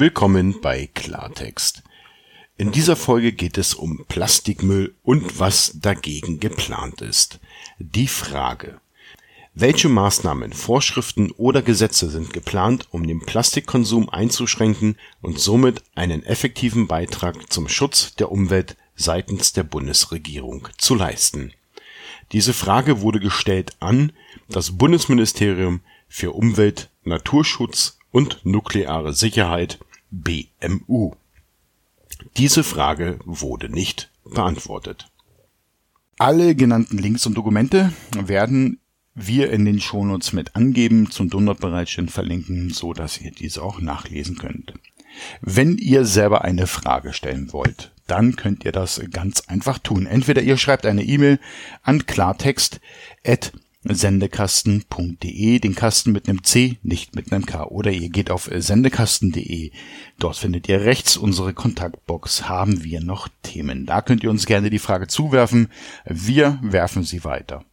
Willkommen bei Klartext. In dieser Folge geht es um Plastikmüll und was dagegen geplant ist. Die Frage. Welche Maßnahmen, Vorschriften oder Gesetze sind geplant, um den Plastikkonsum einzuschränken und somit einen effektiven Beitrag zum Schutz der Umwelt seitens der Bundesregierung zu leisten? Diese Frage wurde gestellt an das Bundesministerium für Umwelt, Naturschutz und nukleare Sicherheit BMU. Diese Frage wurde nicht beantwortet. Alle genannten Links und Dokumente werden wir in den Shownotes mit angeben, zum Download-Bereitstellen verlinken, so dass ihr diese auch nachlesen könnt. Wenn ihr selber eine Frage stellen wollt, dann könnt ihr das ganz einfach tun. Entweder ihr schreibt eine E-Mail an klartext@ sendekasten.de, den Kasten mit einem C, nicht mit einem K. Oder ihr geht auf sendekasten.de. Dort findet ihr rechts unsere Kontaktbox. Haben wir noch Themen? Da könnt ihr uns gerne die Frage zuwerfen. Wir werfen sie weiter.